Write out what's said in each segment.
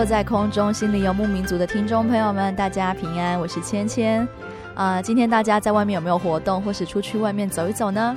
坐在空中，心里游牧民族的听众朋友们，大家平安，我是芊芊。啊、今天大家在外面有没有活动，或是出去外面走一走呢？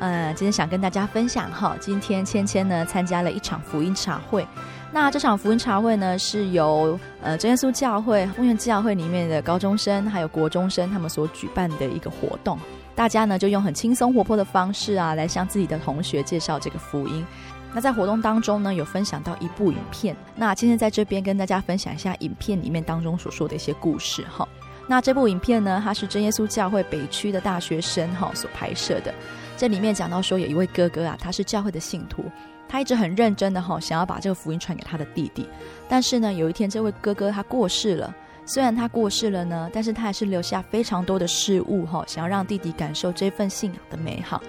嗯、呃，今天想跟大家分享哈，今天芊芊呢参加了一场福音茶会。那这场福音茶会呢，是由呃真耶稣教会丰原教会里面的高中生还有国中生他们所举办的一个活动。大家呢就用很轻松活泼的方式啊，来向自己的同学介绍这个福音。那在活动当中呢，有分享到一部影片。那今天在这边跟大家分享一下影片里面当中所说的一些故事哈。那这部影片呢，它是真耶稣教会北区的大学生哈所拍摄的。这里面讲到说，有一位哥哥啊，他是教会的信徒，他一直很认真的哈，想要把这个福音传给他的弟弟。但是呢，有一天这位哥哥他过世了。虽然他过世了呢，但是他还是留下非常多的事物哈，想要让弟弟感受这份信仰的美好。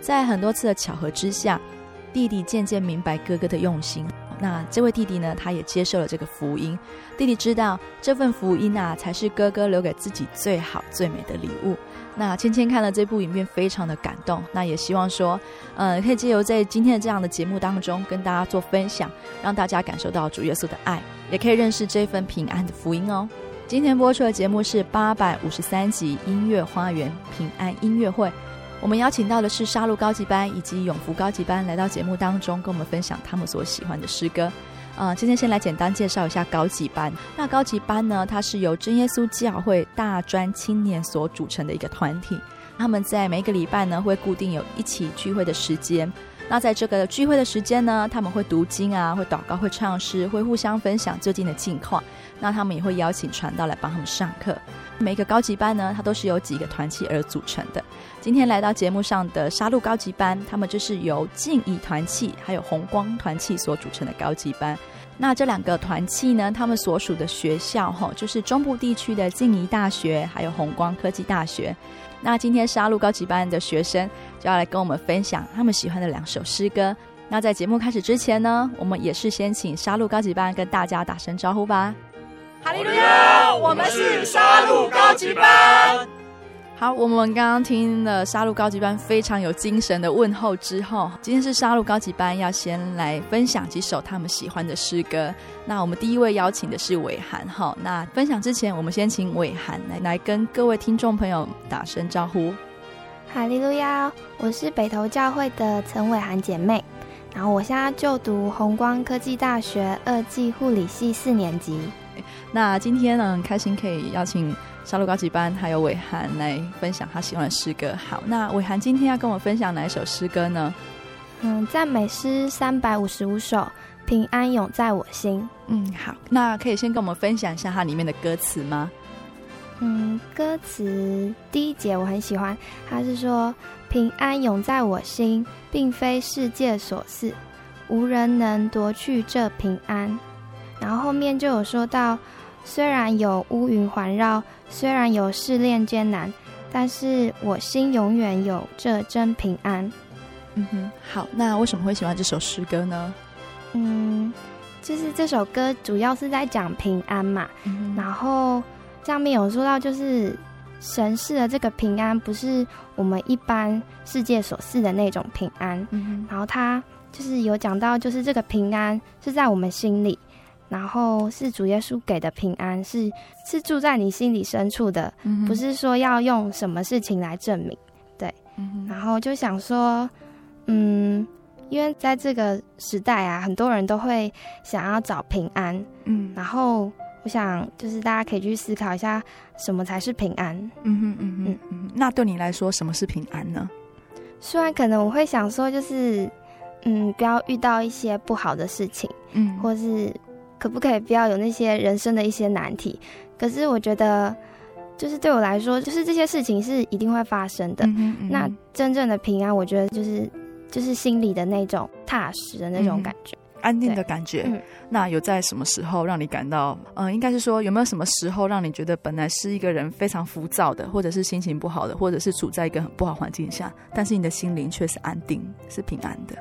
在很多次的巧合之下。弟弟渐渐明白哥哥的用心，那这位弟弟呢，他也接受了这个福音。弟弟知道这份福音啊，才是哥哥留给自己最好最美的礼物。那芊芊看了这部影片，非常的感动。那也希望说，呃，可以借由在今天的这样的节目当中，跟大家做分享，让大家感受到主耶稣的爱，也可以认识这份平安的福音哦。今天播出的节目是八百五十三集音乐花园平安音乐会。我们邀请到的是沙鹿高级班以及永福高级班来到节目当中，跟我们分享他们所喜欢的诗歌。啊、今天先来简单介绍一下高级班。那高级班呢，它是由真耶稣教会大专青年所组成的一个团体。他们在每一个礼拜呢，会固定有一起聚会的时间。那在这个聚会的时间呢，他们会读经啊，会祷告，会唱诗，会互相分享最近的近况。那他们也会邀请传道来帮他们上课。每个高级班呢，它都是由几个团契而组成的。今天来到节目上的沙路高级班，他们就是由静义团契还有红光团契所组成的高级班。那这两个团契呢，他们所属的学校哈，就是中部地区的静宜大学还有红光科技大学。那今天沙鹿高级班的学生就要来跟我们分享他们喜欢的两首诗歌。那在节目开始之前呢，我们也是先请沙鹿高级班跟大家打声招呼吧。哈利路亚！我们是沙鹿高级班。好，我们刚刚听了沙鹿高级班非常有精神的问候之后，今天是沙鹿高级班要先来分享几首他们喜欢的诗歌。那我们第一位邀请的是伟涵哈。那分享之前，我们先请伟涵来来跟各位听众朋友打声招呼。哈利路亚！我是北投教会的陈伟涵姐妹，然后我现在就读弘光科技大学二技护理系四年级。那今天呢，很开心可以邀请沙鹿高级班还有伟涵来分享他喜欢的诗歌。好，那伟涵今天要跟我分享哪一首诗歌呢？嗯，赞美诗三百五十五首，平安永在我心。嗯，好，那可以先跟我们分享一下它里面的歌词吗？嗯，歌词第一节我很喜欢，它是说平安永在我心，并非世界所赐，无人能夺去这平安。然后后面就有说到，虽然有乌云环绕，虽然有试炼艰难，但是我心永远有这真平安。嗯哼，好，那为什么会喜欢这首诗歌呢？嗯，就是这首歌主要是在讲平安嘛，嗯、然后上面有说到，就是神赐的这个平安，不是我们一般世界所赐的那种平安。嗯、然后他就是有讲到，就是这个平安是在我们心里，然后是主耶稣给的平安，是是住在你心里深处的，嗯、不是说要用什么事情来证明。对，嗯、然后就想说，嗯。因为在这个时代啊，很多人都会想要找平安，嗯，然后我想就是大家可以去思考一下，什么才是平安？嗯哼嗯哼嗯，那对你来说，什么是平安呢？虽然可能我会想说，就是嗯，不要遇到一些不好的事情，嗯，或是可不可以不要有那些人生的一些难题？可是我觉得，就是对我来说，就是这些事情是一定会发生的。嗯哼嗯哼，那真正的平安，我觉得就是。就是心里的那种踏实的那种感觉，嗯、安定的感觉。嗯，那有在什么时候让你感到，嗯、呃，应该是说有没有什么时候让你觉得本来是一个人非常浮躁的，或者是心情不好的，或者是处在一个很不好环境下，但是你的心灵却是安定、是平安的。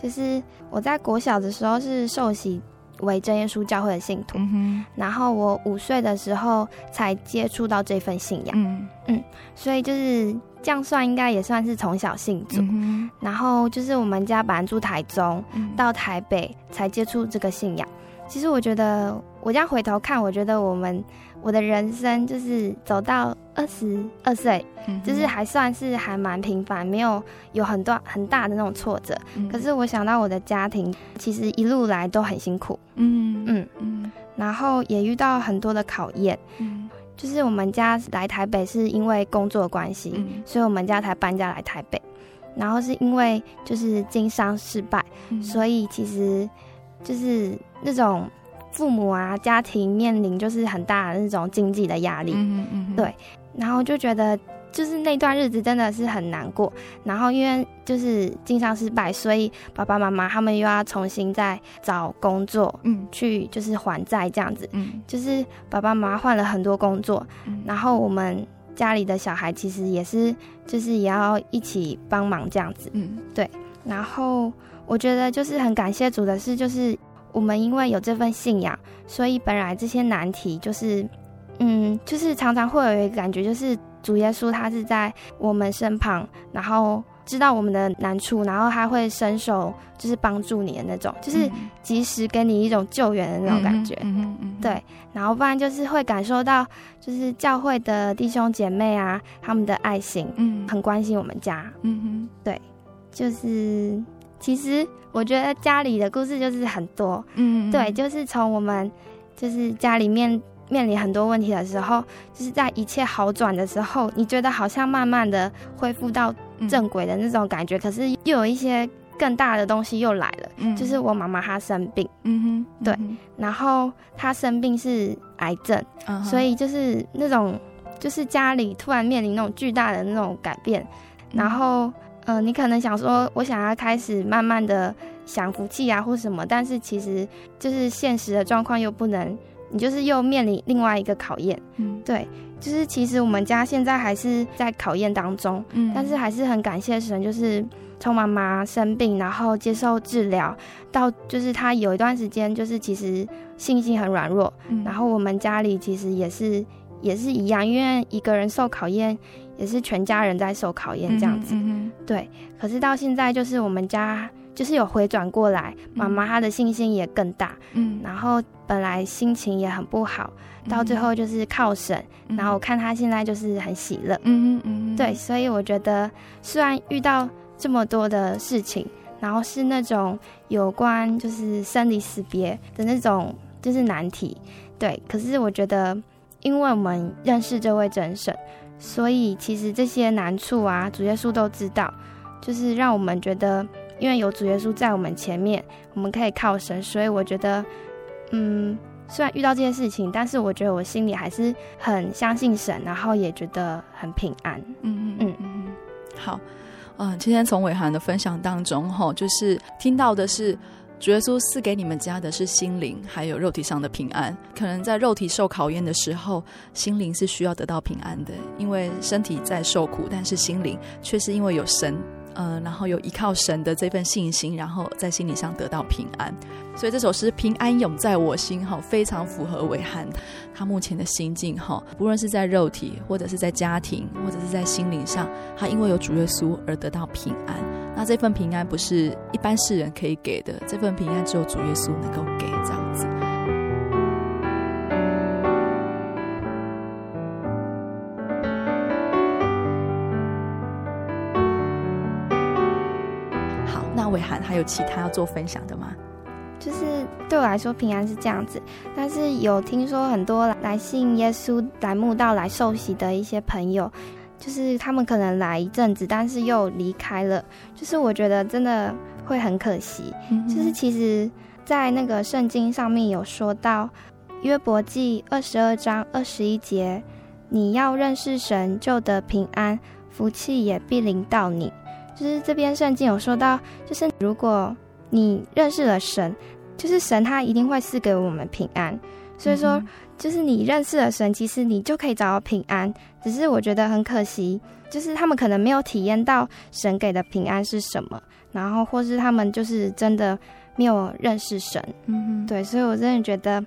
就是我在国小的时候是受洗为真耶稣教会的信徒，嗯、然后我五岁的时候才接触到这份信仰。嗯嗯，所以就是。这样算应该也算是从小信主，嗯，然后就是我们家本来住台中，嗯，到台北才接触这个信仰。其实我觉得，我这样回头看，我觉得我们我的人生就是走到二十二岁，就是还算是还蛮平凡，没有有很多很大的那种挫折。嗯，可是我想到我的家庭，其实一路来都很辛苦，嗯嗯。嗯，然后也遇到很多的考验，嗯。就是我们家来台北是因为工作关系，嗯，所以我们家才搬家来台北。然后是因为就是经商失败，嗯，所以其实就是那种父母啊家庭面临就是很大的那种经济的压力，嗯嗯，对，然后就觉得。就是那段日子真的是很难过，然后因为就是经商失败，所以爸爸妈妈他们又要重新再找工作，嗯，去就是还债这样子，嗯，就是爸爸妈妈换了很多工作，嗯，然后我们家里的小孩其实也是，就是也要一起帮忙这样子，嗯，对，然后我觉得就是很感谢主的是，就是我们因为有这份信仰，所以本来这些难题就是，嗯，就是常常会有一个感觉就是。主耶稣他是在我们身旁，然后知道我们的难处，然后他会伸手就是帮助你的那种，就是及时给你一种救援的那种感觉。嗯嗯嗯，对，然后不然就是会感受到就是教会的弟兄姐妹啊，他们的爱心，嗯，很关心我们家。嗯哼，对，就是其实我觉得家里的故事就是很多。嗯，对，就是从我们就是家里面。面临很多问题的时候，就是在一切好转的时候，你觉得好像慢慢的恢复到正轨的那种感觉，嗯，可是又有一些更大的东西又来了。嗯，就是我妈妈她生病，嗯哼，对，然后她生病是癌症，嗯，所以就是那种就是家里突然面临那种巨大的那种改变，嗯，然后嗯，呃，你可能想说，我想要开始慢慢的享福气啊或什么，但是其实就是现实的状况又不能。你就是又面临另外一个考验，嗯，对，就是其实我们家现在还是在考验当中，嗯，但是还是很感谢神，就是从妈妈生病，然后接受治疗，到就是她有一段时间就是其实信心很软弱，嗯，然后我们家里其实也是也是一样，因为一个人受考验，也是全家人在受考验这样子，嗯，对，可是到现在就是我们家。就是有回转过来，妈妈她的信心也更大，嗯，然后本来心情也很不好，嗯、到最后就是靠神，嗯、然后我看她现在就是很喜乐，嗯嗯，对，所以我觉得虽然遇到这么多的事情，然后是那种有关就是生离死别的那种就是难题，对，可是我觉得因为我们认识这位真神，所以其实这些难处啊，主耶稣都知道，就是让我们觉得。因为有主耶稣在我们前面，我们可以靠神，所以我觉得，嗯，虽然遇到这些事情，但是我觉得我心里还是很相信神，然后也觉得很平安。嗯嗯嗯嗯。好，嗯、今天从伟涵的分享当中，哈，就是听到的是主耶稣赐给你们家的是心灵还有肉体上的平安。可能在肉体受考验的时候，心灵是需要得到平安的，因为身体在受苦，但是心灵却是因为有神。呃，然后有依靠神的这份信心，然后在心理上得到平安。所以这首诗“平安永在我心”哈，非常符合伟汉他目前的心境哈。不论是在肉体，或者是在家庭，或者是在心灵上，他因为有主耶稣而得到平安。那这份平安不是一般世人可以给的，这份平安只有主耶稣能够给，这样子。好，那伟涵还有其他要做分享的吗？就是对我来说，平安是这样子。但是有听说很多来信耶稣、来慕道、来受洗的一些朋友，就是他们可能来一阵子，但是又离开了。就是我觉得真的会很可惜。嗯、就是其实，在那个圣经上面有说到，约伯记二十二章二十一节，你要认识神，就得平安，福气也必临到你。就是这边圣经有说到，就是如果你认识了神，就是神他一定会赐给我们平安。所以说，就是你认识了神，其实你就可以找到平安。只是我觉得很可惜，就是他们可能没有体验到神给的平安是什么，然后或是他们就是真的没有认识神。嗯哼，对，所以我真的觉得。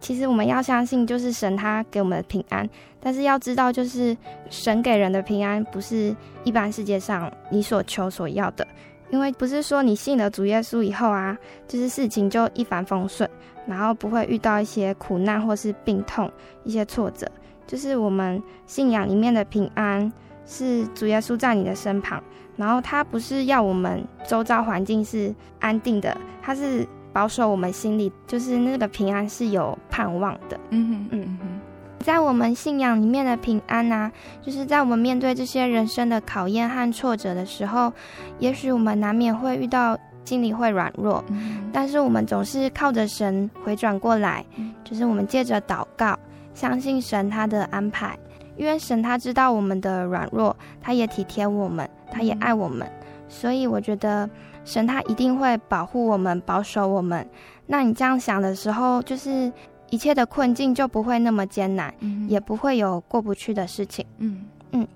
其实我们要相信，就是神他给我们的平安，但是要知道，就是神给人的平安不是一般世界上你所求所要的，因为不是说你信了主耶稣以后啊，就是事情就一帆风顺，然后不会遇到一些苦难或是病痛、一些挫折，就是我们信仰里面的平安是主耶稣在你的身旁，然后他不是要我们周遭环境是安定的，他是。保守我们心里，就是那个平安是有盼望的。嗯哼，嗯哼，在我们信仰里面的平安啊，就是在我们面对这些人生的考验和挫折的时候，也许我们难免会遇到心里会软弱，嗯，但是我们总是靠着神回转过来，就是我们借着祷告，相信神他的安排，因为神他知道我们的软弱，他也体贴我们，他也爱我们，所以我觉得。神他一定会保护我们，保守我们。那你这样想的时候，就是一切的困境就不会那么艰难，嗯、也不会有过不去的事情。嗯。嗯，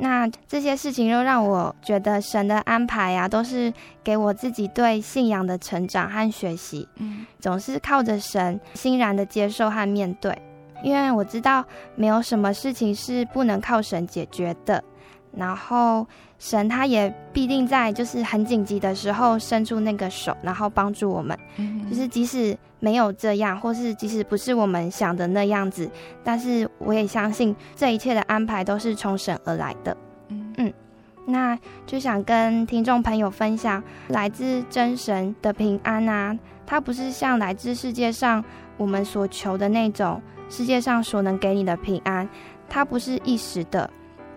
那这些事情又让我觉得神的安排呀、啊，都是给我自己对信仰的成长和学习。嗯，总是靠着神，欣然的接受和面对，因为我知道没有什么事情是不能靠神解决的。然后。神他也必定在就是很紧急的时候伸出那个手，然后帮助我们。嗯。就是即使没有这样，或是即使不是我们想的那样子，但是我也相信这一切的安排都是从神而来的。嗯嗯，那就想跟听众朋友分享来自真神的平安啊，它不是像来自世界上我们所求的那种世界上所能给你的平安，它不是一时的。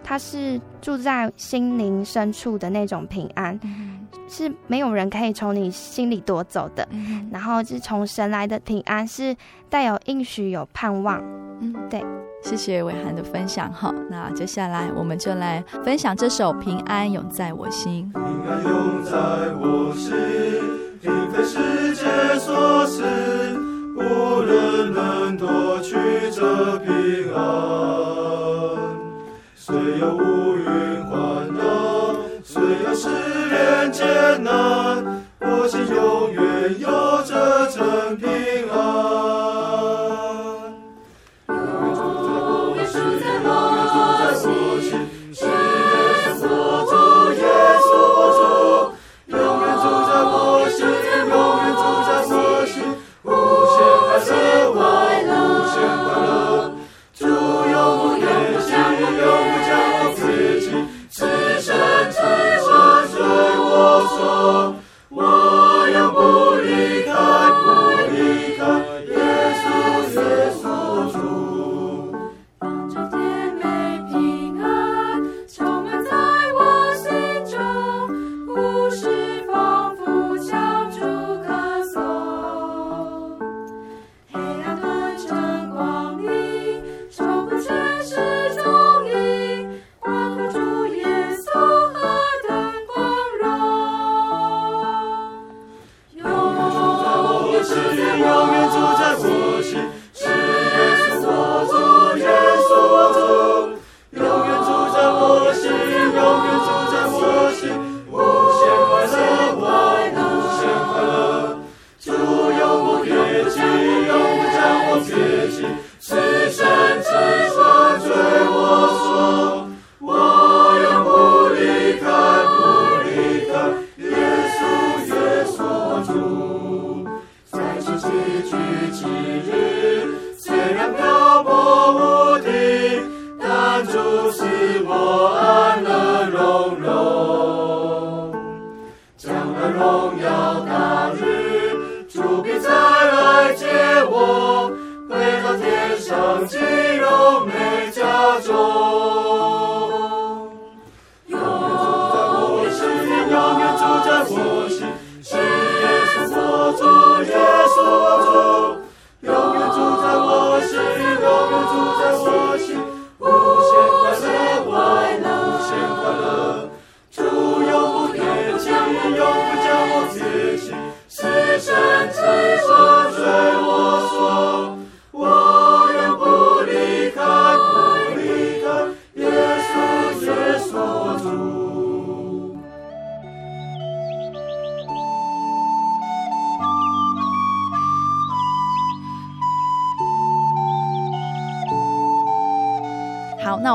他是住在心灵深处的那种平安，嗯，是没有人可以从你心里夺走的。嗯，然后是从神来的平安，是带有应许、有盼望。嗯，对。谢谢伟涵的分享哈。那接下来我们就来分享这首《平安永在我心》。平安永在我心，并非世界所赐，无人能夺去这平安。虽有乌云环绕，虽有失恋艰难，我心永远有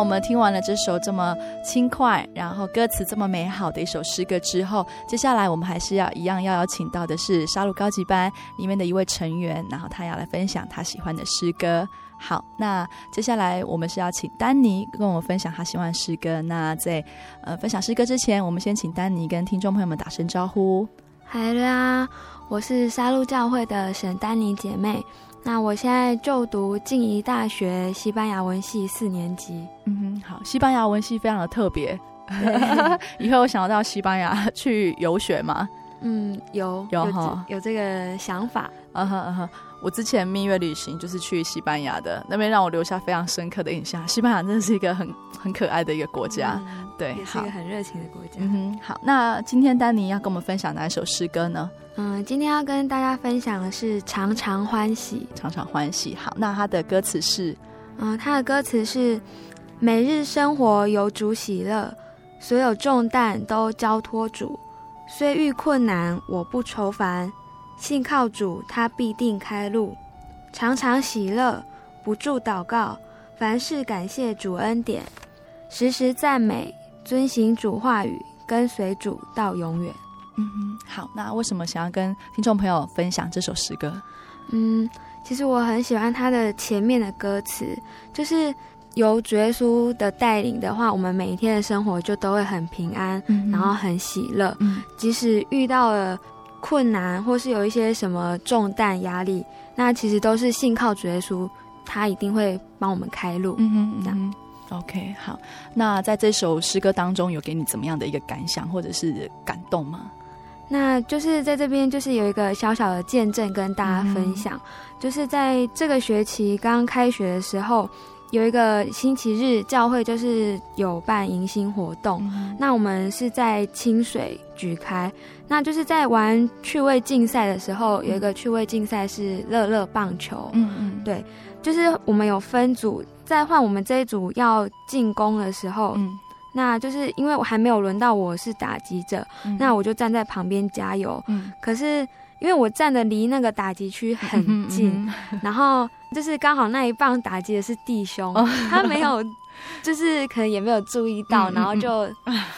我们听完了这首这么轻快，然后歌词这么美好的一首诗歌之后，接下来我们还是要一样要邀请到的是沙鹿高级班里面的一位成员，然后他要来分享他喜欢的诗歌。好，那接下来我们是要请丹尼跟我们分享他喜欢诗歌。那在呃分享诗歌之前，我们先请丹尼跟听众朋友们打声招呼。嗨啦，我是沙鹿教会的沈丹尼姐妹。那我现在就读静宜大学西班牙文系四年级。嗯哼，好，西班牙文系非常的特别。以后有想要到西班牙去游学吗？嗯，有有有，有这个想法。嗯哼嗯哼，我之前蜜月旅行就是去西班牙的，那边让我留下非常深刻的印象。西班牙真的是一个很 很可爱的一个国家，嗯、对，也是一个很热情的国家。嗯哼，好，那今天丹尼要跟我们分享哪一首诗歌呢？嗯，今天要跟大家分享的是《常常欢喜》。常常欢喜，好，那它的歌词是，嗯，它的歌词是：每日生活有主喜乐，所有重担都交托主。虽遇困难，我不愁烦，信靠主，他必定开路。常常喜乐，不住祷告，凡事感谢主恩典，时时赞美，遵行主话语，跟随主到永远。嗯哼，好，那为什么想要跟听众朋友分享这首诗歌？嗯，其实我很喜欢它的前面的歌词，就是由主耶稣的带领的话，我们每一天的生活就都会很平安，嗯、然后很喜乐。嗯，即使遇到了困难，或是有一些什么重担压力，那其实都是信靠主耶稣，他一定会帮我们开路。嗯哼，这样。OK，好，那在这首诗歌当中，有给你怎么样的一个感想或者是感动吗？那就是在这边，就是有一个小小的见证跟大家分享，嗯、就是在这个学期刚开学的时候，有一个星期日教会就是有办迎新活动，嗯、那我们是在清水举开，那就是在玩趣味竞赛的时候，有一个趣味竞赛是乐乐棒球，嗯嗯，对，就是我们有分组，在换我们这一组要进攻的时候，嗯。那就是因为我还没有轮到我是打击者，嗯、那我就站在旁边加油。嗯、可是因为我站的离那个打击区很近，嗯嗯、然后就是刚好那一棒打击的是弟兄，哦、他没有，就是可能也没有注意到，嗯、然后就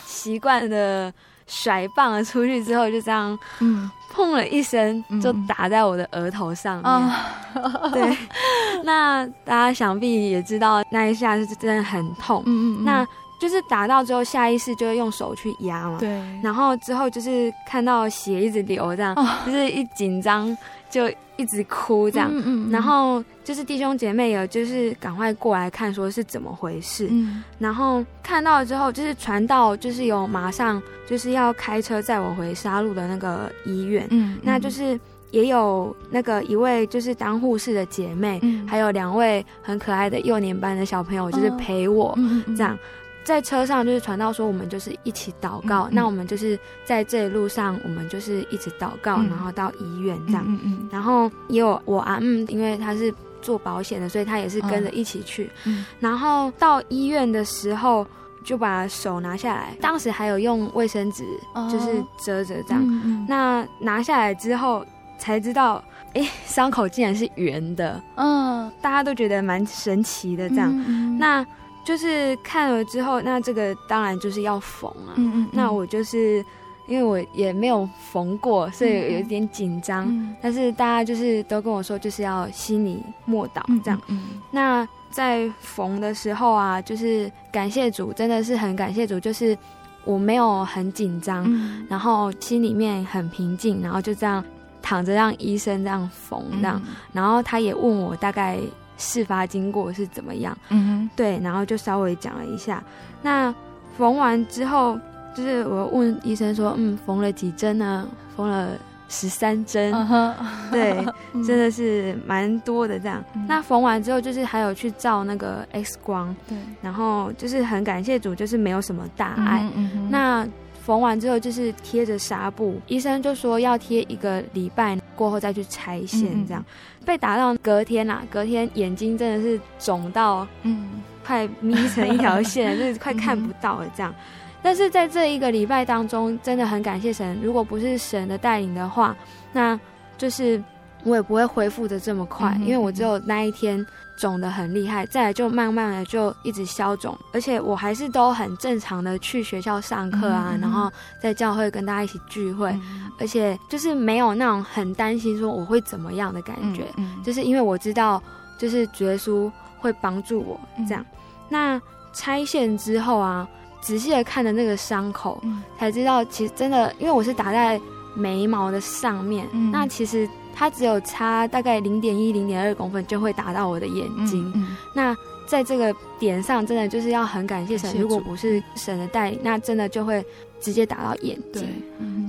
习惯的甩棒了出去之后，就这样，嗯，砰了一声就打在我的额头上面。哦、对，那大家想必也知道那一下是真的很痛。嗯嗯，那。就是打到之后，下意识就会用手去压嘛。对。然后之后就是看到血一直流，这样，哦、就是一紧张就一直哭这样。嗯嗯嗯。然后就是弟兄姐妹有就是赶快过来看，说是怎么回事。嗯。然后看到了之后，就是传到就是有马上就是要开车载我回沙鹿的那个医院。嗯。那就是也有那个一位就是当护士的姐妹，嗯、还有两位很可爱的幼年班的小朋友，就是陪我这样。在车上就是传道说，我们就是一起祷告。嗯嗯、那我们就是在这一路上，我们就是一直祷告，嗯、然后到医院这样。嗯嗯、然后也有我阿嗯，因为他是做保险的，所以他也是跟着一起去。嗯、然后到医院的时候，就把手拿下来，当时还有用卫生纸就是遮着这样。那拿下来之后才知道，哎，伤口竟然是圆的。嗯，大家都觉得蛮神奇的这样。嗯嗯、那。就是看了之后，那这个当然就是要缝啊。嗯，嗯嗯。那我就是因为我也没有缝过，所以有一点紧张。嗯。但是大家就是都跟我说，就是要心里默祷这样。嗯，嗯。那在缝的时候啊，就是感谢主，真的是很感谢主，就是我没有很紧张，嗯、然后心里面很平静，然后就这样躺着让医生这样缝这样。嗯、然后他也问我大概。事发经过是怎么样。嗯哼，对，然后就稍微讲了一下。那缝完之后，就是我问医生说，嗯，缝了几针呢？缝了十三针。Uh -huh. 对，真的是蛮多的这样。嗯、那缝完之后，就是还有去照那个 X 光。对，然后就是很感谢主，就是没有什么大碍。嗯嗯、那缝完之后就是贴着纱布，医生就说要贴一个礼拜过后再去拆线，这样、嗯、被打到隔天啦，隔天眼睛真的是肿到，嗯，快眯成一条线，就是快看不到了这样、嗯。但是在这一个礼拜当中，真的很感谢神，如果不是神的带领的话，那就是我也不会恢复的这么快、嗯，因为我只有那一天。肿的很厉害，再来就慢慢的就一直消肿，而且我还是都很正常的去学校上课啊、嗯，然后在教会跟大家一起聚会、嗯，而且就是没有那种很担心说我会怎么样的感觉，就是因为我知道就是主耶稣会帮助我这样、嗯。那拆线之后啊，仔细的看的那个伤口、嗯，才知道其实真的，因为我是打在眉毛的上面，嗯、那其实。它只有差大概零点一、零点二公分就会打到我的眼睛。嗯嗯、那在这个点上，真的就是要很感谢神。如果不是神的带领，那真的就会直接打到眼睛。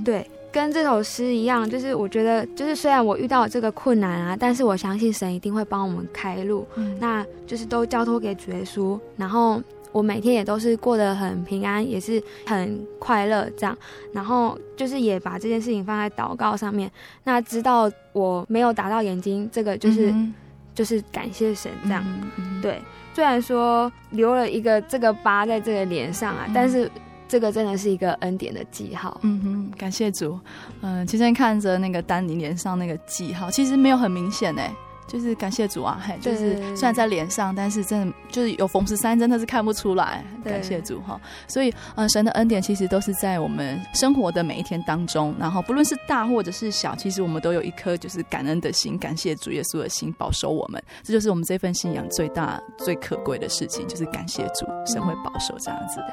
对，跟这首诗一样，就是我觉得，就是虽然我遇到这个困难啊，但是我相信神一定会帮我们开路。嗯、那就是都交托给主耶稣，然后。我每天也都是过得很平安，也是很快乐这样，然后就是也把这件事情放在祷告上面。那知道我没有打到眼睛，这个就是、嗯、就是感谢神这样、嗯嗯。对，虽然说留了一个这个疤在这个脸上啊、嗯，但是这个真的是一个恩典的记号。嗯哼，感谢主。嗯、呃，其实看着那个丹尼脸上那个记号，其实没有很明显哎。就是感谢主啊，嘿，就是虽然在脸上，但是真的就是有缝十三针，真的是看不出来。感谢主哈，所以嗯、呃，神的恩典其实都是在我们生活的每一天当中，然后不论是大或者是小，其实我们都有一颗就是感恩的心，感谢主耶稣的心保守我们，这就是我们这份信仰最大最可贵的事情，就是感谢主，神会保守这样子的。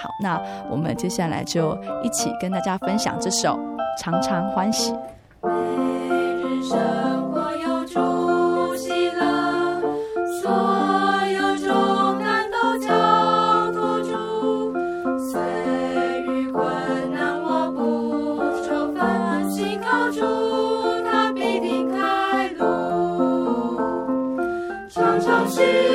好，那我们接下来就一起跟大家分享这首《常常欢喜》。see.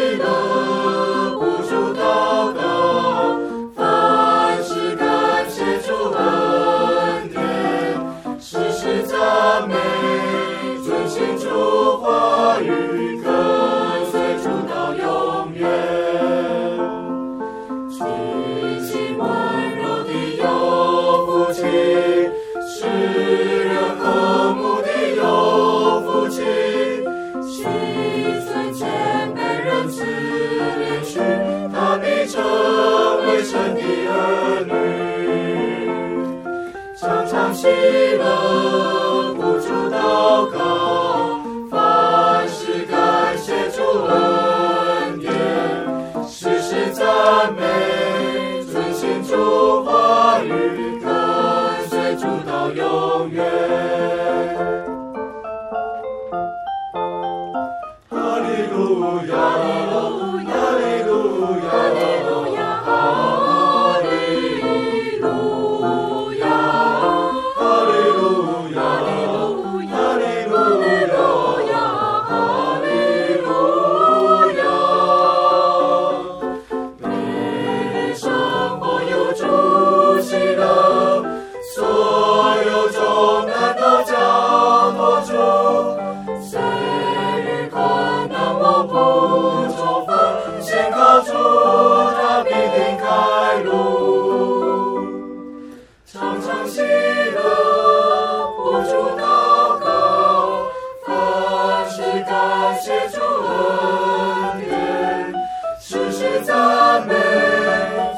是主恩典，世世赞美，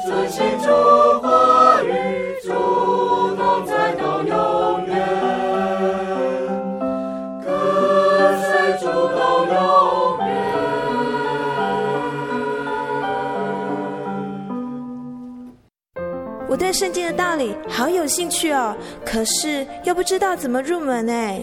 尊心主话语，主同在到永远，跟随主到永远。我对圣经的道理好有兴趣哦，可是又不知道怎么入门哎。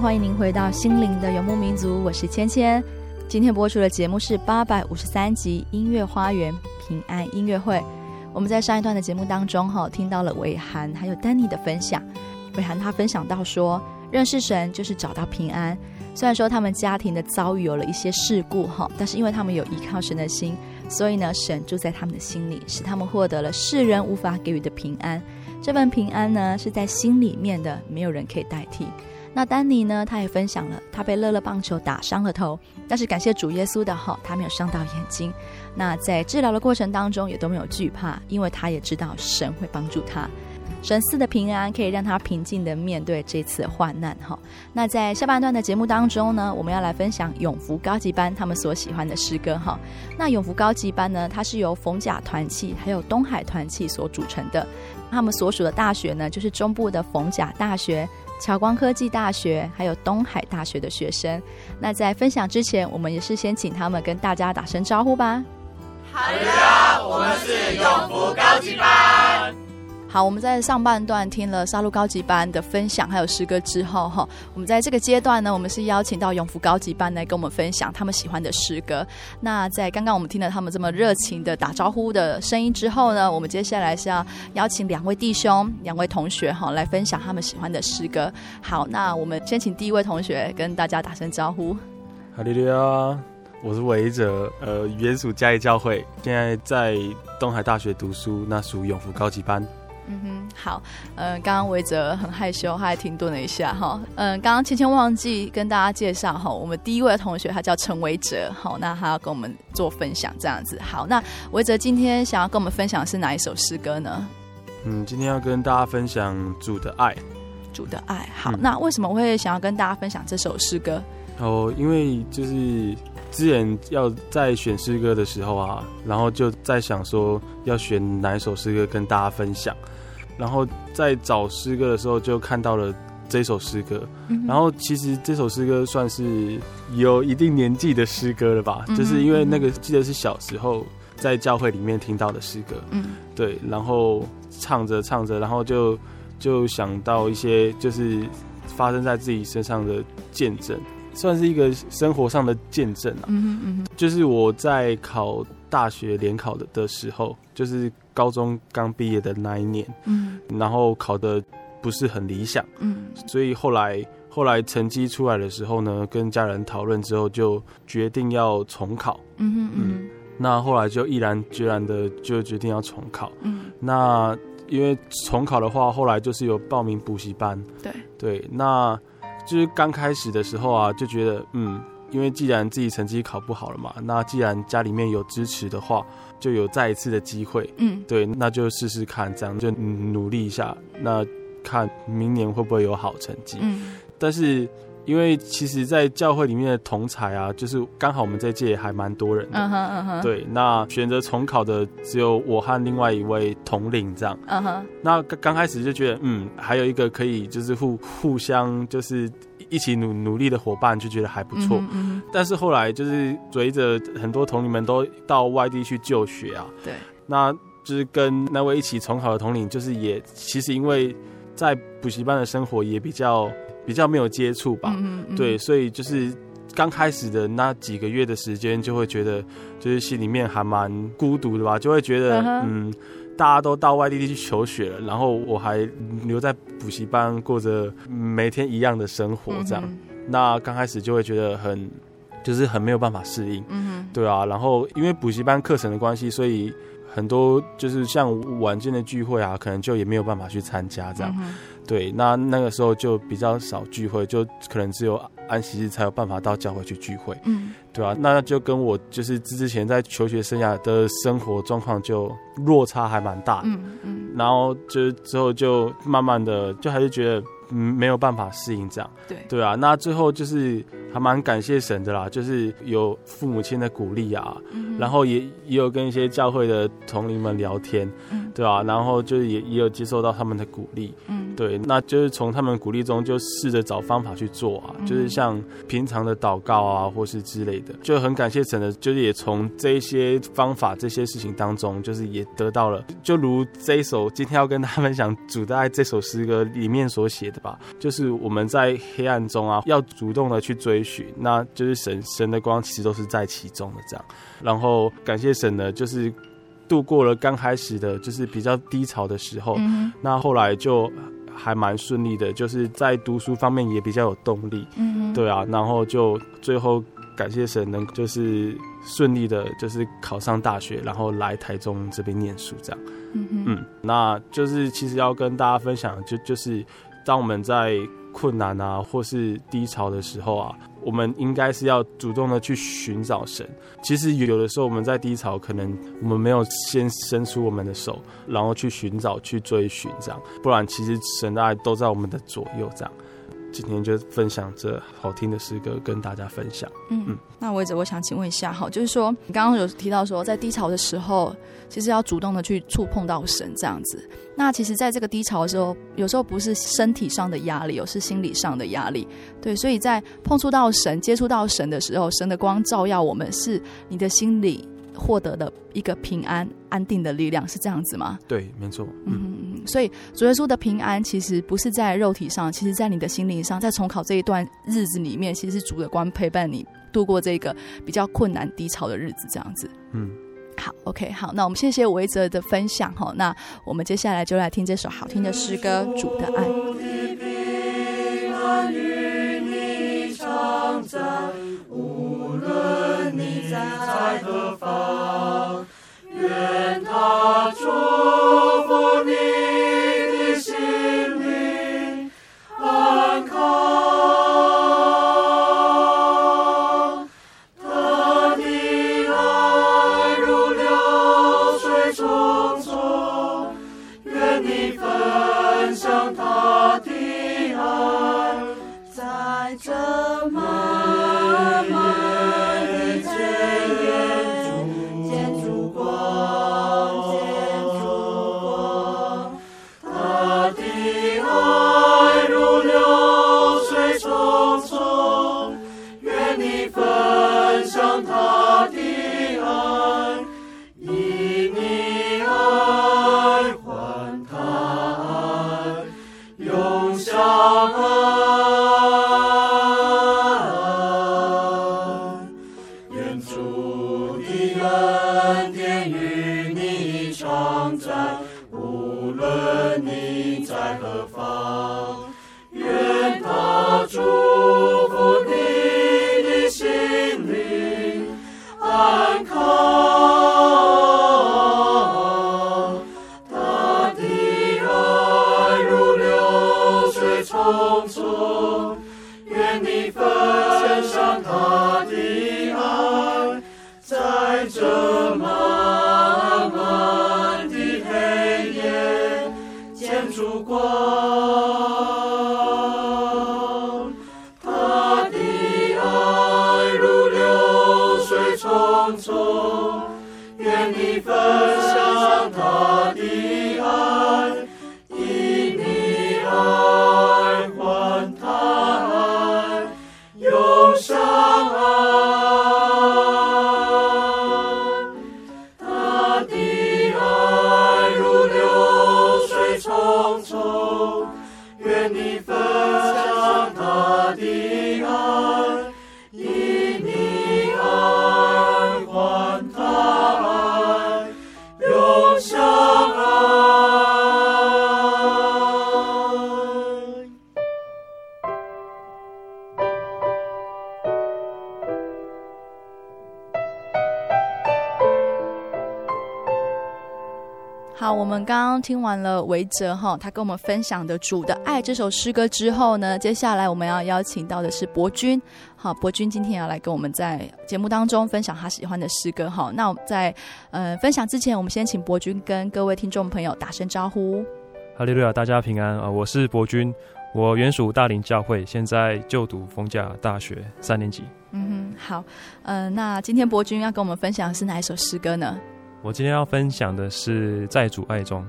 欢迎您回到心灵的游牧民族，我是芊芊。今天播出的节目是八百五十三集音乐花园平安音乐会。我们在上一段的节目当中，哈，听到了伟涵还有丹尼的分享。伟涵他分享到说，认识神就是找到平安。虽然说他们家庭的遭遇有了一些事故，哈，但是因为他们有依靠神的心，所以呢，神住在他们的心里，使他们获得了世人无法给予的平安。这份平安呢，是在心里面的，没有人可以代替。那丹尼呢？他也分享了，他被乐乐棒球打伤了头，但是感谢主耶稣的哈，他没有伤到眼睛。那在治疗的过程当中也都没有惧怕，因为他也知道神会帮助他。神赐的平安可以让他平静地面对这次患难。哈，那在下半段的节目当中呢，我们要来分享永福高级班他们所喜欢的诗歌。哈，那永福高级班呢，它是由逢甲团契还有东海团契所组成的。他们所属的大学呢，就是中部的逢甲大学。侨光科技大学还有东海大学的学生，那在分享之前，我们也是先请他们跟大家打声招呼吧。好呀，我们是永福高级班。好，我们在上半段听了沙鹿高级班的分享，还有诗歌之后，哈，我们在这个阶段呢，我们是邀请到永福高级班来跟我们分享他们喜欢的诗歌。那在刚刚我们听了他们这么热情的打招呼的声音之后呢，我们接下来是要邀请两位弟兄、两位同学，哈，来分享他们喜欢的诗歌。好，那我们先请第一位同学跟大家打声招呼。哈利路亚，我是韦哲，呃，原属嘉义教会，现在在东海大学读书，那属永福高级班。嗯哼，好，嗯，刚刚韦泽很害羞，他还停顿了一下哈，嗯，刚刚芊芊忘记跟大家介绍哈，我们第一位同学他叫陈维哲，好，那他要跟我们做分享这样子，好，那韦哲今天想要跟我们分享的是哪一首诗歌呢？嗯，今天要跟大家分享主的爱，主的爱，好，嗯、那为什么我会想要跟大家分享这首诗歌？哦，因为就是之前要在选诗歌的时候啊，然后就在想说要选哪一首诗歌跟大家分享。然后在找诗歌的时候，就看到了这首诗歌。嗯、然后其实这首诗歌算是有一定年纪的诗歌了吧？嗯、就是因为那个记得是小时候在教会里面听到的诗歌。嗯，对。然后唱着唱着，然后就就想到一些就是发生在自己身上的见证，算是一个生活上的见证啊。嗯嗯，就是我在考大学联考的的时候，就是高中刚毕业的那一年，嗯，然后考的不是很理想，嗯，所以后来后来成绩出来的时候呢，跟家人讨论之后，就决定要重考。嗯嗯嗯，那后来就毅然决然的就决定要重考。嗯，那因为重考的话，后来就是有报名补习班。对对，那就是刚开始的时候啊，就觉得嗯，因为既然自己成绩考不好了嘛，那既然家里面有支持的话，就有再一次的机会。嗯，对，那就试试看，这样就努力一下，那看明年会不会有好成绩。嗯，但是。因为其实，在教会里面的同才啊，就是刚好我们这届还蛮多人的，嗯哼嗯哼，对，那选择重考的只有我和另外一位同龄这样，嗯哼，那刚刚开始就觉得，嗯，还有一个可以就是互互相就是一起努努力的伙伴，就觉得还不错。嗯嗯，但是后来就是随着很多同龄们都到外地去就学啊，对，那就是跟那位一起重考的同龄，就是也其实因为在补习班的生活也比较。比较没有接触吧，嗯嗯，对，所以就是刚开始的那几个月的时间，就会觉得就是心里面还蛮孤独的吧，就会觉得嗯，嗯，大家都到外地去求学了，然后我还留在补习班过着每天一样的生活，这样，嗯、那刚开始就会觉得很就是很没有办法适应，嗯，对啊，然后因为补习班课程的关系，所以很多就是像晚间的聚会啊，可能就也没有办法去参加这样。嗯对，那那个时候就比较少聚会，就可能只有安息日才有办法到教会去聚会。嗯，对啊，那就跟我就是之之前在求学生涯的生活状况就落差还蛮大。嗯嗯，然后就之后就慢慢的就还是觉得嗯没有办法适应这样。对对啊，那最后就是还蛮感谢神的啦，就是有父母亲的鼓励啊，嗯、然后也也有跟一些教会的同龄们聊天，嗯、对啊，然后就是也也有接受到他们的鼓励。嗯。对，那就是从他们鼓励中就试着找方法去做啊，嗯、就是像平常的祷告啊，或是之类的，就很感谢神的，就是也从这些方法、这些事情当中，就是也得到了，就如这一首今天要跟他们讲主的爱这首诗歌里面所写的吧，就是我们在黑暗中啊，要主动的去追寻，那就是神神的光其实都是在其中的这样，然后感谢神呢，就是度过了刚开始的就是比较低潮的时候，嗯、那后来就。还蛮顺利的，就是在读书方面也比较有动力，嗯，对啊，然后就最后感谢神能就是顺利的，就是考上大学，然后来台中这边念书这样，嗯嗯，那就是其实要跟大家分享，就就是当我们在困难啊或是低潮的时候啊。我们应该是要主动的去寻找神。其实有的时候我们在低潮，可能我们没有先伸出我们的手，然后去寻找、去追寻这样。不然，其实神的爱都在我们的左右这样。今天就分享这好听的诗歌跟大家分享。嗯嗯，那我也我想请问一下哈，就是说你刚刚有提到说在低潮的时候，其实要主动的去触碰到神这样子。那其实在这个低潮的时候，有时候不是身体上的压力，有是心理上的压力。对，所以在碰触到神、接触到神的时候，神的光照耀我们，是你的心里获得的一个平安、安定的力量，是这样子吗？对，没错。嗯。所以主耶稣的平安其实不是在肉体上，其实在你的心灵上。在重考这一段日子里面，其实是主的光陪伴你度过这个比较困难低潮的日子，这样子。嗯，好，OK，好，那我们谢谢维泽的分享哈。那我们接下来就来听这首好听的诗歌《主的爱》。在何方，愿他刚刚听完了维哲哈，他跟我们分享的《主的爱》这首诗歌之后呢，接下来我们要邀请到的是博君。好，博君今天要来跟我们在节目当中分享他喜欢的诗歌。哈，那我们在呃分享之前，我们先请博君跟各位听众朋友打声招呼。哈利路亚，大家平安啊！我是博君，我原属大林教会，现在就读逢甲大学三年级。嗯哼，好，嗯、呃，那今天博君要跟我们分享的是哪一首诗歌呢？我今天要分享的是在主爱中。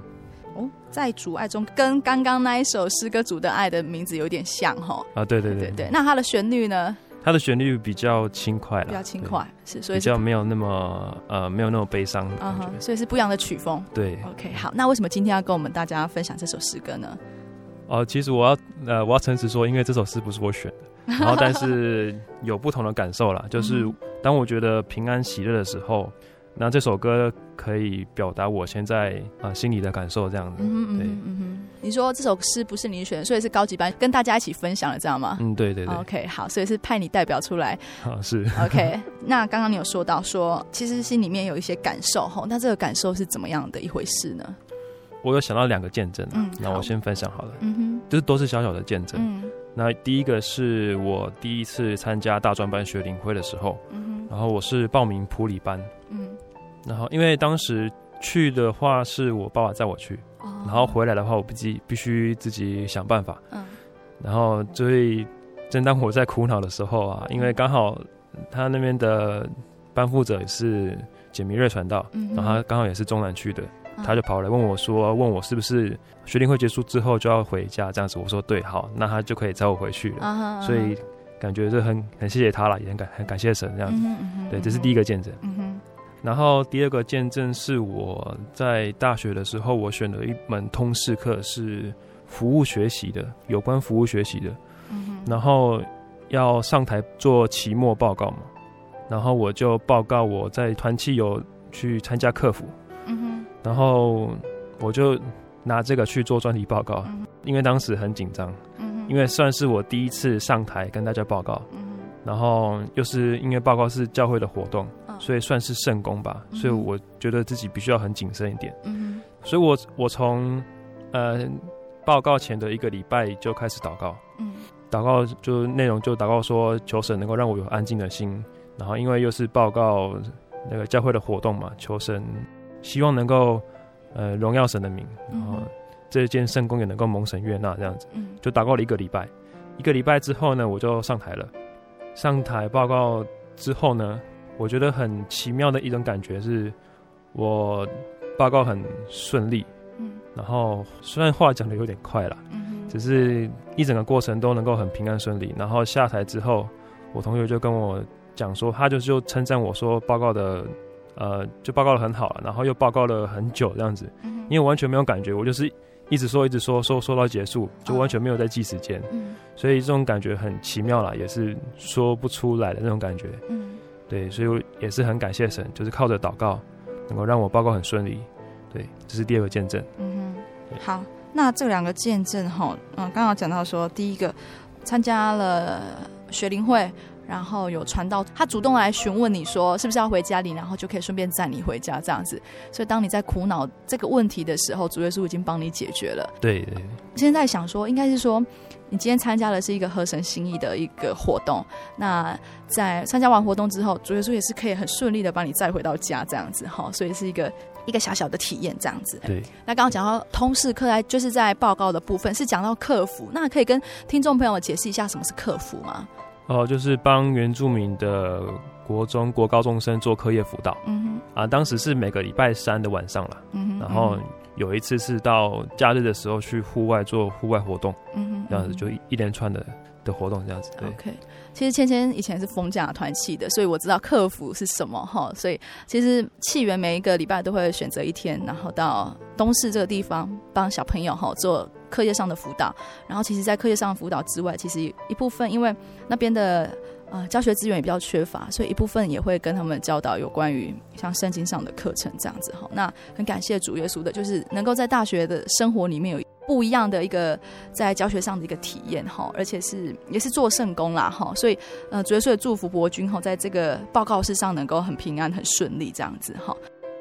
哦，在主爱中，跟刚刚那一首诗歌《主的爱》的名字有点像哈。啊，对对对对对。那它的旋律呢？它的旋律比较轻快了，比较轻快，是所以比较没有那么呃没有那么悲伤的感觉，所以是不一样的曲风。对，OK，好。那为什么今天要跟我们大家分享这首诗歌呢？哦，其实我要呃我要诚实说，因为这首诗不是我选的，然后但是有不同的感受啦，就是当我觉得平安喜乐的时候。那这首歌可以表达我现在啊、呃、心里的感受，这样子。嗯哼，对，嗯哼。你说这首诗不是你选的，所以是高级班跟大家一起分享的，这样吗？嗯，对对对。OK，好，所以是派你代表出来。啊，是。OK，那刚刚你有说到说，其实心里面有一些感受哈，那这个感受是怎么样的一回事呢？我有想到两个见证，啊，那我先分享好了。嗯哼，就是都是小小的见证。嗯。那第一个是我第一次参加大专班学领会的时候，嗯哼，然后我是报名普理班，嗯。然后，因为当时去的话是我爸爸载我去，哦，然后回来的话我必须必须自己想办法。嗯，然后所以正当我在苦恼的时候啊，因为刚好他那边的班副者也是简明瑞传道，嗯，然后他刚好也是中南区的，嗯，他就跑来问我说，问我是不是学龄会结束之后就要回家这样子。我说对，好，那他就可以载我回去了。啊，所以感觉就很很谢谢他了，也很感很感谢神这样子。嗯嗯，对，这是第一个见证。嗯哼。然后第二个见证是我在大学的时候，我选了一门通识课，是服务学习的，有关服务学习的。嗯。然后要上台做期末报告嘛，然后我就报告我在团契有去参加客服。嗯。然后我就拿这个去做专题报告，因为当时很紧张。嗯。因为算是我第一次上台跟大家报告。嗯。然后又是因为报告是教会的活动。所以算是圣功吧，所以我觉得自己必须要很谨慎一点。嗯，所以我我从呃报告前的一个礼拜就开始祷告。嗯，祷告就内容就祷告说，求神能够让我有安静的心，然后因为又是报告那个教会的活动嘛，求神希望能够呃荣耀神的名，然后这件圣工也能够蒙神悦纳这样子。嗯，就祷告了一个礼拜，一个礼拜之后呢，我就上台了。上台报告之后呢，我觉得很奇妙的一种感觉是，我报告很顺利，嗯，然后虽然话讲的有点快了，嗯，只是一整个过程都能够很平安顺利。然后下台之后，我同学就跟我讲说，他就就称赞我说报告的，呃，就报告的很好了，然后又报告了很久这样子，嗯，因为我完全没有感觉，我就是一直说一直说说说到结束，就完全没有在记时间，嗯，所以这种感觉很奇妙啦，也是说不出来的那种感觉，嗯。对，所以我也是很感谢神，就是靠着祷告，能够让我报告很顺利。对，这是第二个见证。嗯哼，好，那这两个见证哈，嗯，刚刚讲到说，第一个参加了学龄会。然后有传道，他主动来询问你说是不是要回家里，然后就可以顺便载你回家这样子。所以当你在苦恼这个问题的时候，主耶稣已经帮你解决了。对对。现在想说，应该是说你今天参加的是一个合神心意的一个活动。那在参加完活动之后，主耶稣也是可以很顺利的把你载回到家这样子哈。所以是一个一个小小的体验这样子。对。那刚刚讲到通识课，来就是在报告的部分是讲到客服，那可以跟听众朋友解释一下什么是客服吗？哦，就是帮原住民的国中国高中生做课业辅导。嗯哼，啊，当时是每个礼拜三的晚上了。嗯哼，然后有一次是到假日的时候去户外做户外活动。嗯哼，这样子就一一连串的的活动这样子。对，OK。其实芊芊以前是逢甲团契的，所以我知道客服是什么哈。所以其实契源每一个礼拜都会选择一天，然后到东市这个地方帮小朋友哈做。课业上的辅导，然后其实，在课业上的辅导之外，其实一部分因为那边的呃教学资源也比较缺乏，所以一部分也会跟他们教导有关于像圣经上的课程这样子哈。那很感谢主耶稣的，就是能够在大学的生活里面有不一样的一个在教学上的一个体验哈，而且是也是做圣工啦哈。所以呃，主耶稣也祝福伯君哈，在这个报告式上能够很平安很顺利这样子哈。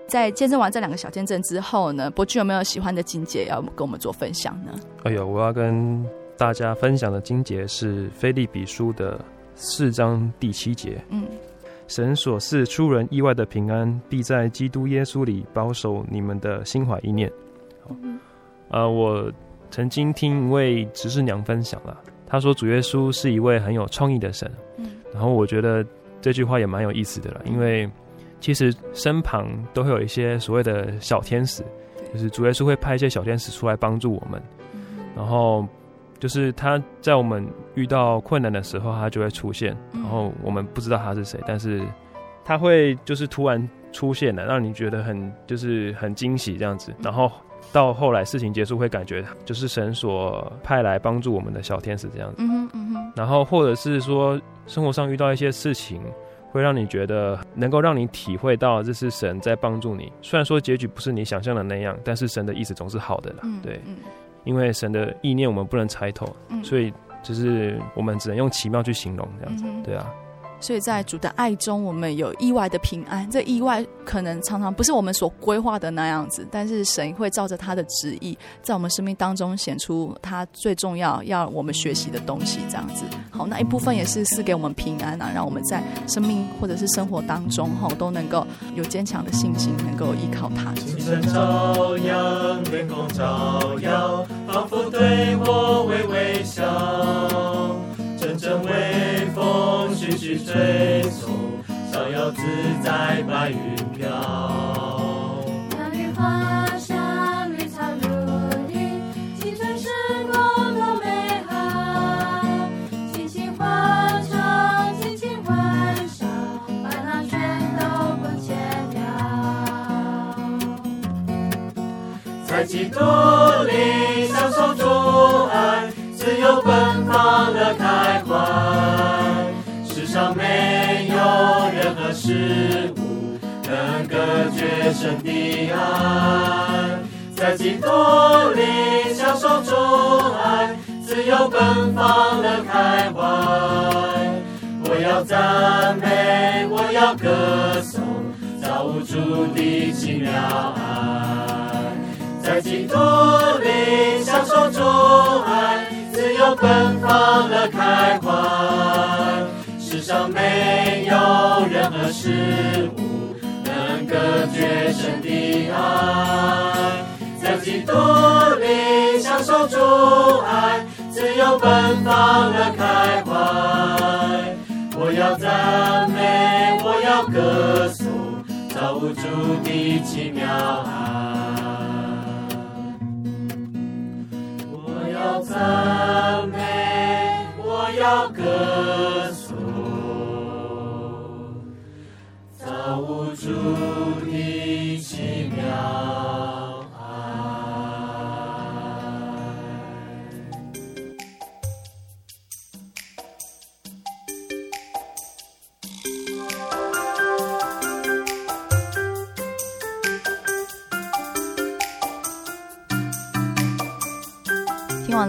在见证完这两个小见证之后呢，伯君有没有喜欢的金节要跟我们做分享呢？哎呦，我要跟大家分享的金节是腓利比书的四章第七节。嗯，神所赐出人意外的平安，必在基督耶稣里保守你们的心怀意念。嗯，呃，我曾经听一位执事娘分享了，她说主耶稣是一位很有创意的神。嗯，然后我觉得这句话也蛮有意思的了，因为。其实身旁都会有一些所谓的小天使，就是主耶稣会派一些小天使出来帮助我们，然后就是他在我们遇到困难的时候，他就会出现，然后我们不知道他是谁，但是他会就是突然出现的，让你觉得很就是很惊喜这样子，然后到后来事情结束，会感觉就是神所派来帮助我们的小天使这样子，嗯嗯，然后或者是说生活上遇到一些事情。会让你觉得能够让你体会到这是神在帮助你。虽然说结局不是你想象的那样，但是神的意思总是好的啦。嗯、对、嗯，因为神的意念我们不能猜透，嗯、所以就是我们只能用奇妙去形容这样子。嗯、对啊。所以在主的爱中，我们有意外的平安。这意外可能常常不是我们所规划的那样子，但是神会照着他的旨意，在我们生命当中显出他最重要要我们学习的东西。这样子，好，那一部分也是赐给我们平安啊，让我们在生命或者是生活当中，哈，都能够有坚强的信心，能够依靠他。清晨照样，天空照耀，仿佛对我微微笑。阵阵微徐徐吹送，逍遥自在白云飘。鸟语花香，绿草如茵，青春时光多美好。尽情欢唱，尽情欢笑，把它全都贡献掉。在基督里享受主爱。自由奔放的开怀，没有任何事物能隔绝神的爱。在基督里享受主爱，自由奔放的开怀。我要赞美，我要歌颂，造物主的奇妙爱。在基督里享受主爱。自由奔放上没有任何事物能隔绝神的爱。在基督里享受主爱，自由奔放的开怀。我要赞美，我要歌颂，造物主的奇妙爱。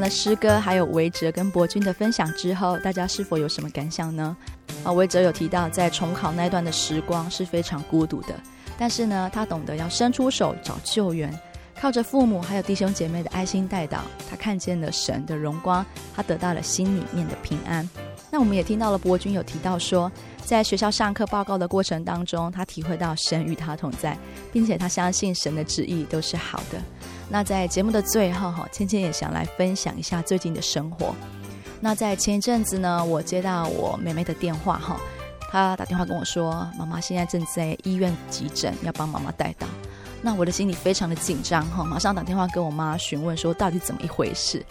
了诗歌，还有维哲跟博君的分享之后，大家是否有什么感想呢？啊，维哲有提到，在重考那段的时光是非常孤独的，但是呢，他懂得要伸出手找救援，靠着父母还有弟兄姐妹的爱心带导，他看见了神的荣光，他得到了心里面的平安。那我们也听到了博君有提到说，在学校上课报告的过程当中，他体会到神与他同在，并且他相信神的旨意都是好的。那在节目的最后，哈，芊芊也想来分享一下最近的生活。那在前一阵子呢，我接到我妹妹的电话，哈，她打电话跟我说，妈妈现在正在医院急诊，要帮妈妈带到。那我的心里非常的紧张，哈，马上打电话跟我妈询问说，到底怎么一回事？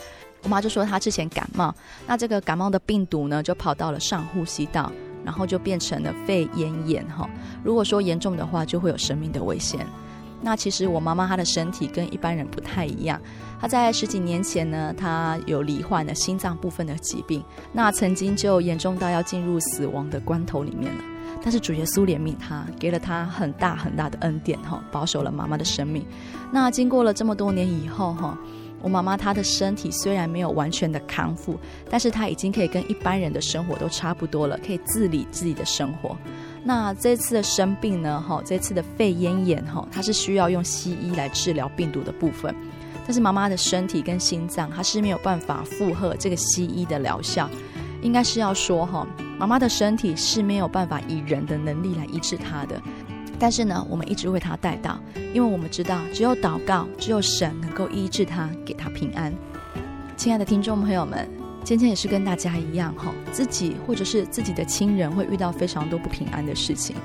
我妈就说她之前感冒，那这个感冒的病毒呢，就跑到了上呼吸道，然后就变成了肺炎炎，哈。如果说严重的话，就会有生命的危险。那其实我妈妈她的身体跟一般人不太一样，她在十几年前呢，她有罹患了心脏部分的疾病，那曾经就严重到要进入死亡的关头里面了。但是主耶稣怜悯她，给了她很大很大的恩典哈，保守了妈妈的生命。那经过了这么多年以后哈，我妈妈她的身体虽然没有完全的康复，但是她已经可以跟一般人的生活都差不多了，可以自理自己的生活。那这次的生病呢，哈，这次的肺咽炎，哈，它是需要用西医来治疗病毒的部分，但是妈妈的身体跟心脏，它是没有办法负荷这个西医的疗效，应该是要说，哈，妈妈的身体是没有办法以人的能力来医治她的，但是呢，我们一直为她带祷，因为我们知道，只有祷告，只有神能够医治她，给她平安。亲爱的听众朋友们。芊芊也是跟大家一样哈，自己或者是自己的亲人会遇到非常多不平安的事情，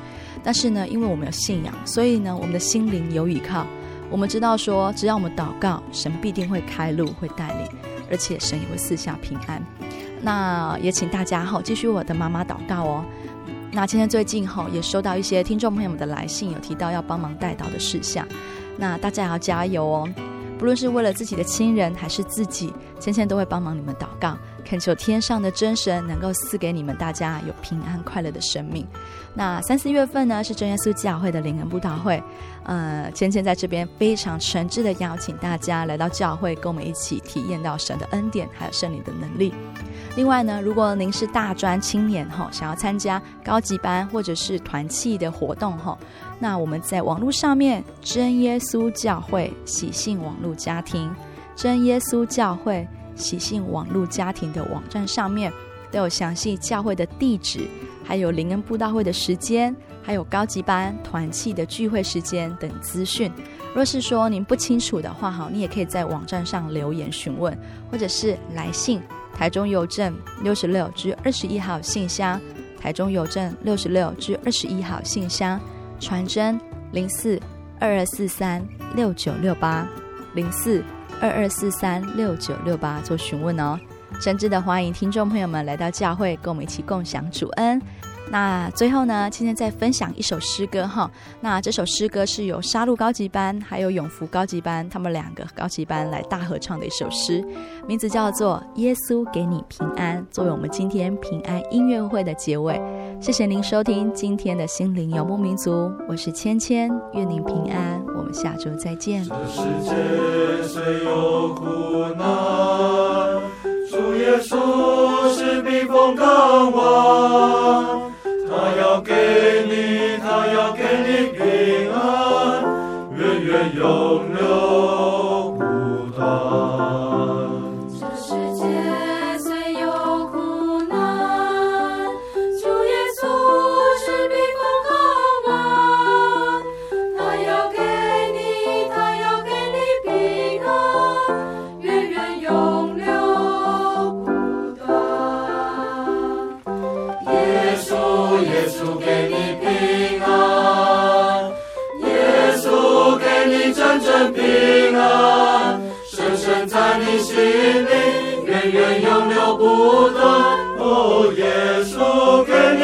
但是呢，因为我们有信仰，所以呢，我们的心灵有依靠。我们知道说，只要我们祷告，神必定会开路，会带领，而且神也会赐下平安。那也请大家哈，继续我的妈妈祷告哦。那芊芊最近哈也收到一些听众朋友们的来信，有提到要帮忙代祷的事项，那大家也要加油哦。不论是为了自己的亲人还是自己，芊芊都会帮忙你们祷告，恳求天上的真神能够赐给你们大家有平安快乐的生命。那三四月份呢，是真耶稣教会的灵恩布道会，呃，芊芊在这边非常诚挚的邀请大家来到教会，跟我们一起体验到神的恩典还有圣灵的能力。另外呢，如果您是大专青年哈，想要参加高级班或者是团契的活动哈。那我们在网络上面，真耶稣教会喜信网络家庭，真耶稣教会喜信网络家庭的网站上面都有详细教会的地址，还有灵恩布道会的时间，还有高级班团契的聚会时间等资讯。若是说您不清楚的话，哈，你也可以在网站上留言询问，或者是来信台中邮政六十六至二十一号信箱，台中邮政六十六至二十一号信箱。传真零四二二四三六九六八零四二二四三六九六八做询问哦，诚挚的欢迎听众朋友们来到教会，跟我们一起共享主恩。那最后呢，今天再分享一首诗歌哈。那这首诗歌是由沙鹿高级班还有永福高级班他们两个高级班来大合唱的一首诗，名字叫做《耶稣给你平安》，作为我们今天平安音乐会的结尾。谢谢您收听今天的心灵游牧民族，我是芊芊，愿您平安，我们下周再见。这世界虽有苦难，主耶稣是避风港湾。要给你，他要给你平安，远远有在你心里，源源永流不断。哦，耶稣给你